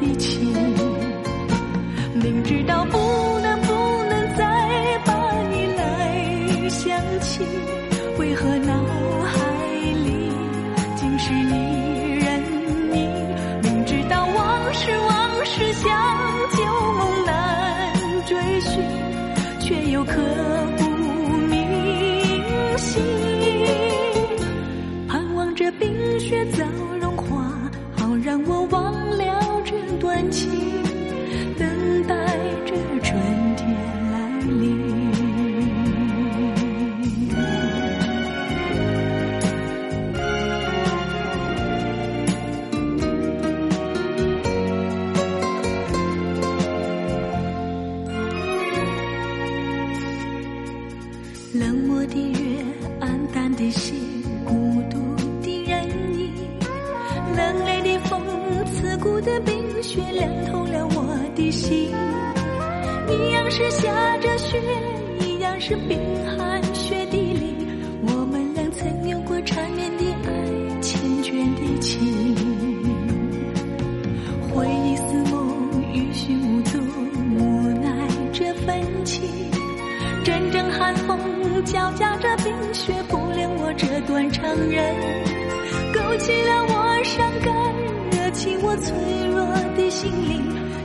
的情。明知道不能不能再把你来想起，为何脑海里尽是你人影？明知道往事往事像旧梦难追寻，却又刻骨铭心。盼望着冰雪早的冰雪，凉透了我的心。一样是下着雪，一样是冰寒雪地里，我们俩曾有过缠绵的爱，缱绻的情。回忆似梦，欲寻无踪，无奈这份情。阵阵寒风交加着冰雪，不凉我这段长人，勾起了我伤感起，我脆弱的心灵，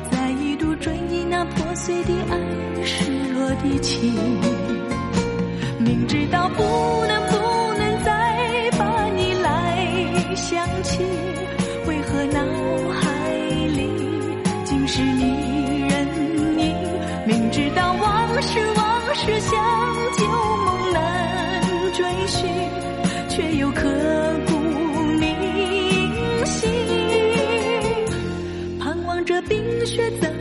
再一度追忆那破碎的爱，失落的情。明知道不能不能再把你来想起，为何脑海里尽是你人影？明知道往事往事像旧梦难追寻，却又可却怎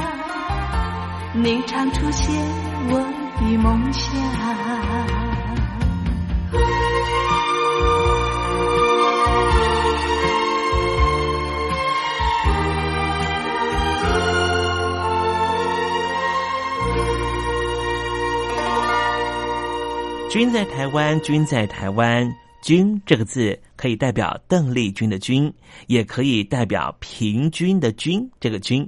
你常出现我的梦想。君在台湾君在台湾。君这个字可以代表邓丽君的君也可以代表平均的均这个均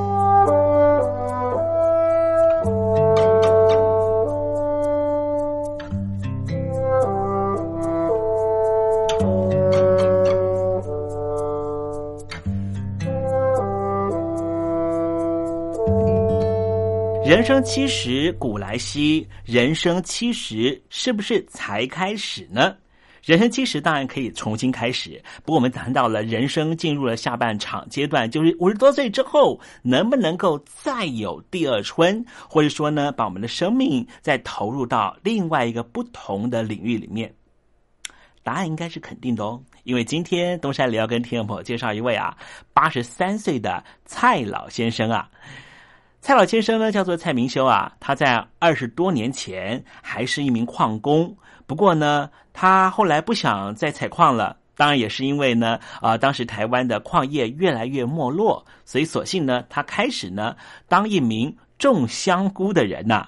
人生七十古来稀，人生七十是不是才开始呢？人生七十当然可以重新开始，不过我们谈到了人生进入了下半场阶段，就是五十多岁之后，能不能够再有第二春，或者说呢，把我们的生命再投入到另外一个不同的领域里面？答案应该是肯定的哦，因为今天东山里要跟听众朋友介绍一位啊，八十三岁的蔡老先生啊。蔡老先生呢，叫做蔡明修啊。他在二十多年前还是一名矿工，不过呢，他后来不想再采矿了。当然也是因为呢，啊，当时台湾的矿业越来越没落，所以索性呢，他开始呢当一名种香菇的人呐。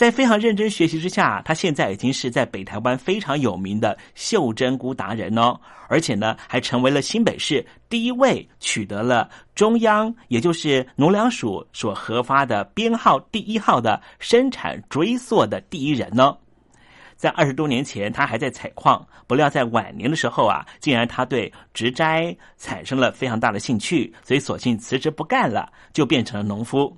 在非常认真学习之下，他现在已经是在北台湾非常有名的袖珍菇达人哦，而且呢，还成为了新北市第一位取得了中央也就是农粮署所核发的编号第一号的生产追溯的第一人呢。在二十多年前，他还在采矿，不料在晚年的时候啊，竟然他对植栽产生了非常大的兴趣，所以索性辞职不干了，就变成了农夫。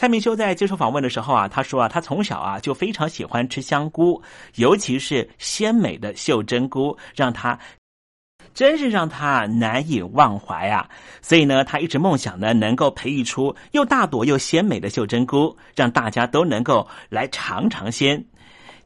蔡明修在接受访问的时候啊，他说啊，他从小啊就非常喜欢吃香菇，尤其是鲜美的袖珍菇，让他真是让他难以忘怀啊。所以呢，他一直梦想呢，能够培育出又大朵又鲜美的袖珍菇，让大家都能够来尝尝鲜。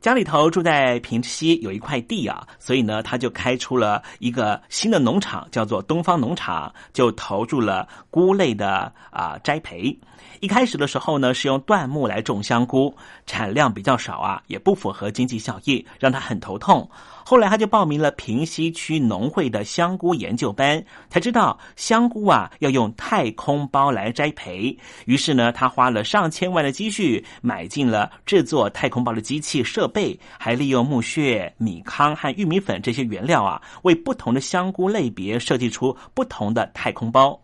家里头住在平西有一块地啊，所以呢，他就开出了一个新的农场，叫做东方农场，就投入了菇类的啊栽培。一开始的时候呢，是用椴木来种香菇，产量比较少啊，也不符合经济效益，让他很头痛。后来他就报名了平西区农会的香菇研究班，才知道香菇啊要用太空包来栽培。于是呢，他花了上千万的积蓄，买进了制作太空包的机器设备，还利用木屑、米糠和玉米粉这些原料啊，为不同的香菇类别设计出不同的太空包。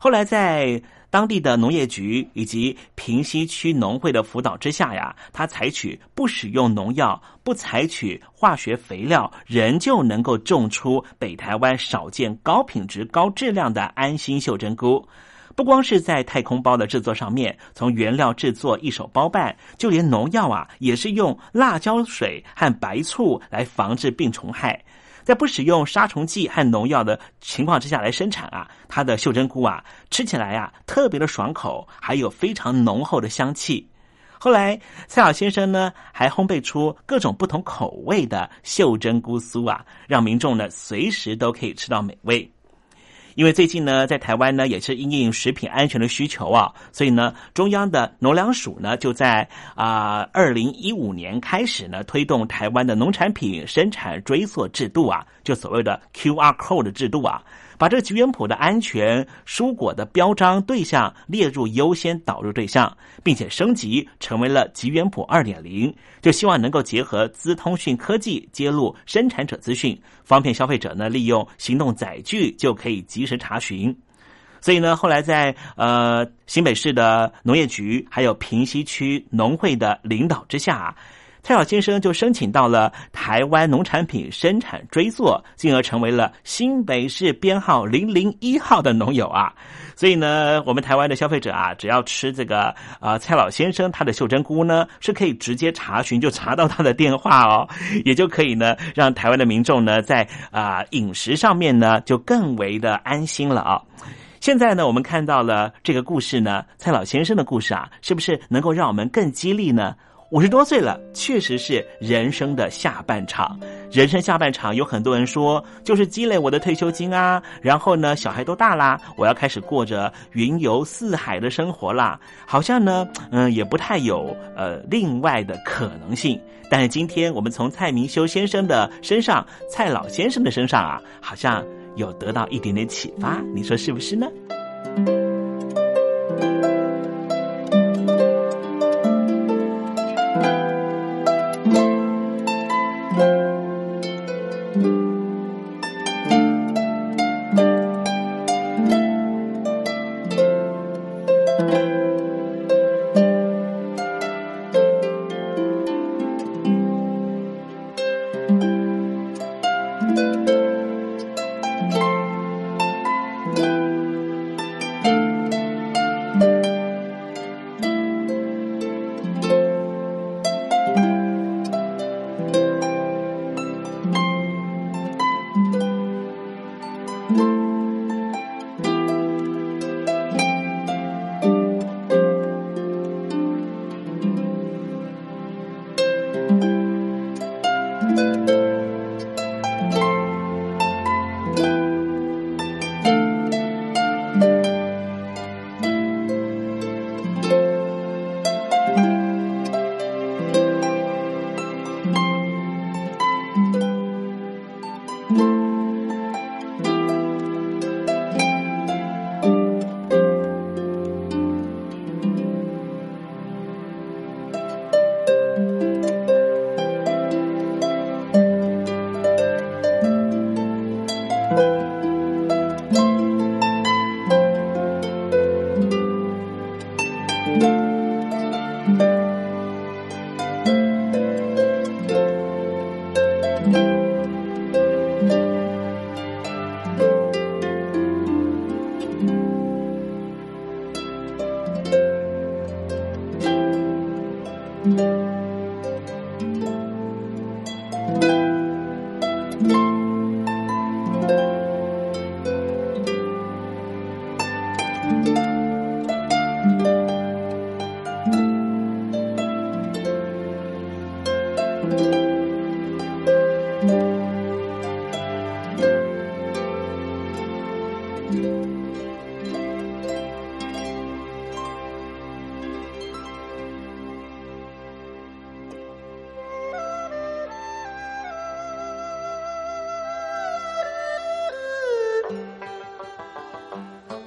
后来在。当地的农业局以及平西区农会的辅导之下呀，他采取不使用农药、不采取化学肥料，仍旧能够种出北台湾少见高品质、高质量的安心袖珍菇。不光是在太空包的制作上面，从原料制作一手包办，就连农药啊，也是用辣椒水和白醋来防治病虫害。在不使用杀虫剂和农药的情况之下来生产啊，它的袖珍菇啊，吃起来啊特别的爽口，还有非常浓厚的香气。后来蔡老先生呢，还烘焙出各种不同口味的袖珍菇酥啊，让民众呢随时都可以吃到美味。因为最近呢，在台湾呢也是因应食品安全的需求啊，所以呢，中央的农粮署呢就在啊二零一五年开始呢推动台湾的农产品生产追溯制度啊，就所谓的 QR code 制度啊。把这个吉原谱的安全蔬果的标章对象列入优先导入对象，并且升级成为了吉原谱二点零，就希望能够结合资通讯科技揭露生产者资讯，方便消费者呢利用行动载具就可以及时查询。所以呢，后来在呃新北市的农业局还有平西区农会的领导之下。蔡老先生就申请到了台湾农产品生产追溯，进而成为了新北市编号零零一号的农友啊。所以呢，我们台湾的消费者啊，只要吃这个啊蔡老先生他的袖珍菇呢，是可以直接查询就查到他的电话哦，也就可以呢让台湾的民众呢在啊饮食上面呢就更为的安心了啊。现在呢，我们看到了这个故事呢，蔡老先生的故事啊，是不是能够让我们更激励呢？五十多岁了，确实是人生的下半场。人生下半场有很多人说，就是积累我的退休金啊，然后呢，小孩都大啦，我要开始过着云游四海的生活啦。好像呢，嗯，也不太有呃另外的可能性。但是今天我们从蔡明修先生的身上，蔡老先生的身上啊，好像有得到一点点启发，你说是不是呢？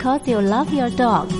Because you love your dog.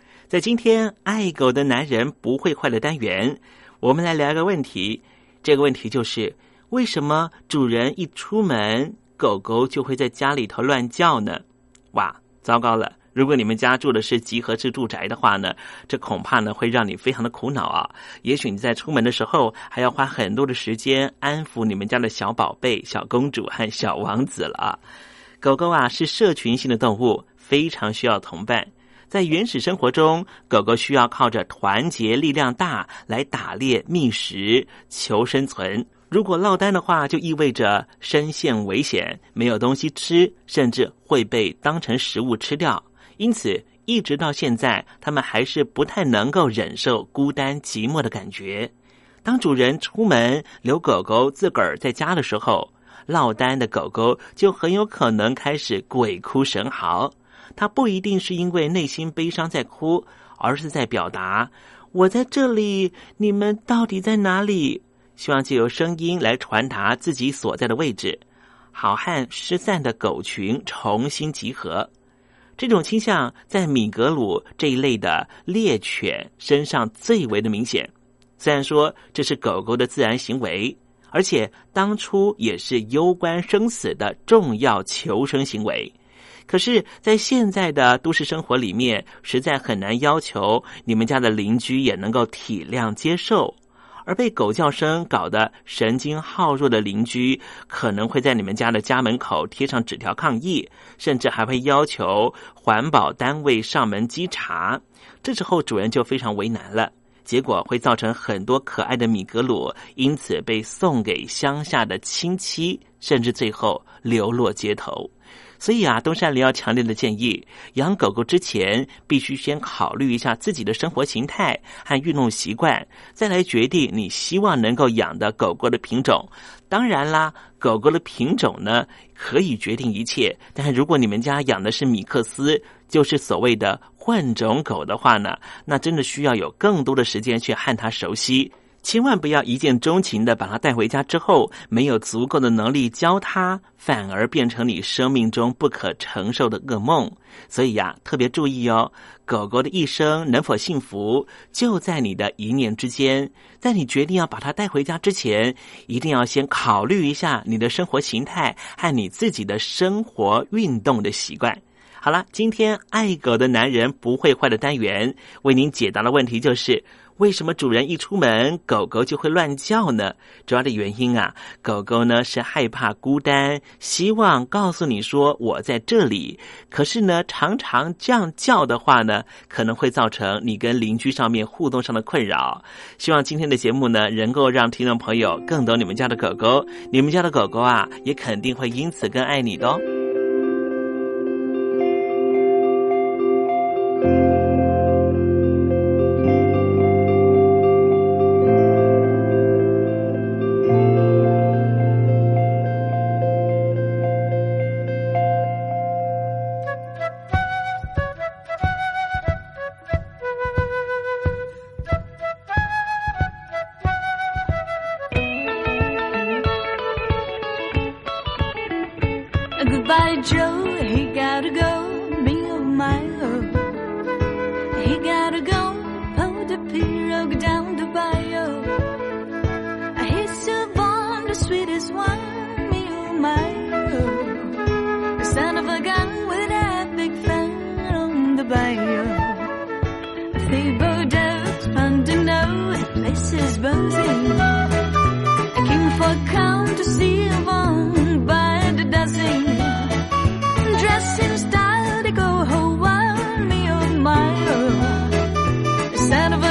在今天爱狗的男人不会坏的单元，我们来聊一个问题。这个问题就是：为什么主人一出门，狗狗就会在家里头乱叫呢？哇，糟糕了！如果你们家住的是集合式住宅的话呢，这恐怕呢会让你非常的苦恼啊。也许你在出门的时候还要花很多的时间安抚你们家的小宝贝、小公主和小王子了啊。狗狗啊是社群性的动物，非常需要同伴。在原始生活中，狗狗需要靠着团结力量大来打猎觅食、求生存。如果落单的话，就意味着身陷危险，没有东西吃，甚至会被当成食物吃掉。因此，一直到现在，他们还是不太能够忍受孤单寂寞的感觉。当主人出门留狗狗自个儿在家的时候，落单的狗狗就很有可能开始鬼哭神嚎。它不一定是因为内心悲伤在哭，而是在表达“我在这里，你们到底在哪里？”希望借由声音来传达自己所在的位置，好汉失散的狗群重新集合。这种倾向在米格鲁这一类的猎犬身上最为的明显。虽然说这是狗狗的自然行为，而且当初也是攸关生死的重要求生行为，可是，在现在的都市生活里面，实在很难要求你们家的邻居也能够体谅接受。而被狗叫声搞得神经耗弱的邻居，可能会在你们家的家门口贴上纸条抗议，甚至还会要求环保单位上门稽查。这时候主人就非常为难了，结果会造成很多可爱的米格鲁因此被送给乡下的亲戚，甚至最后流落街头。所以啊，东山里要强烈的建议，养狗狗之前必须先考虑一下自己的生活形态和运动习惯，再来决定你希望能够养的狗狗的品种。当然啦，狗狗的品种呢可以决定一切，但是如果你们家养的是米克斯，就是所谓的混种狗的话呢，那真的需要有更多的时间去和它熟悉。千万不要一见钟情的把它带回家之后，没有足够的能力教它，反而变成你生命中不可承受的噩梦。所以呀，特别注意哦，狗狗的一生能否幸福，就在你的一念之间。在你决定要把它带回家之前，一定要先考虑一下你的生活形态和你自己的生活运动的习惯。好了，今天爱狗的男人不会坏的单元为您解答的问题就是。为什么主人一出门，狗狗就会乱叫呢？主要的原因啊，狗狗呢是害怕孤单，希望告诉你说我在这里。可是呢，常常这样叫的话呢，可能会造成你跟邻居上面互动上的困扰。希望今天的节目呢，能够让听众朋友更懂你们家的狗狗，你们家的狗狗啊，也肯定会因此更爱你的哦。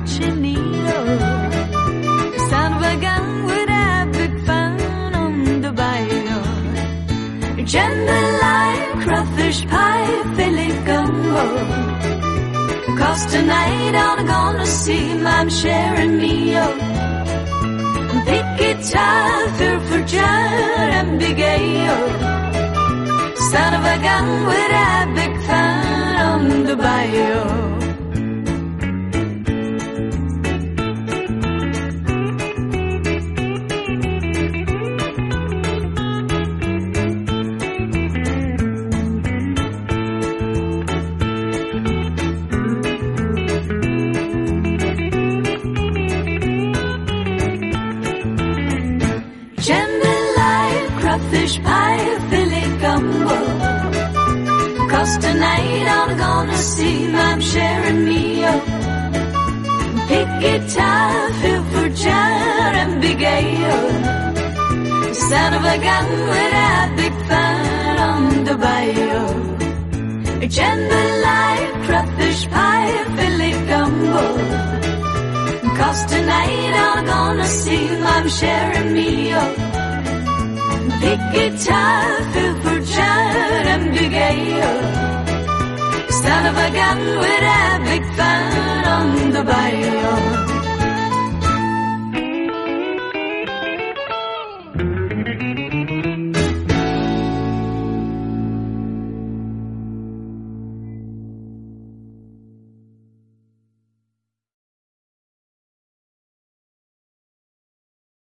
Neo. Son of a gun with a big fun on the bayou. Jambalaya, crawfish pie, Philly gumbo. Cause tonight I'm gonna see I'm sharing me up. Big guitar, feel for jar and big ale. Son of a gun with a big fan on the bayou. Cause tonight I'm gonna see I'm sharing me up. Big guitar, feel for jar and big ale. Son of a gun with a big fan on the bayou. Jambalaya, crawfish pie, Philly gumbo. Cause tonight I'm gonna see I'm sharing me up. Dikkiter, fugger, of a Stavagan, where I big fan on the bio.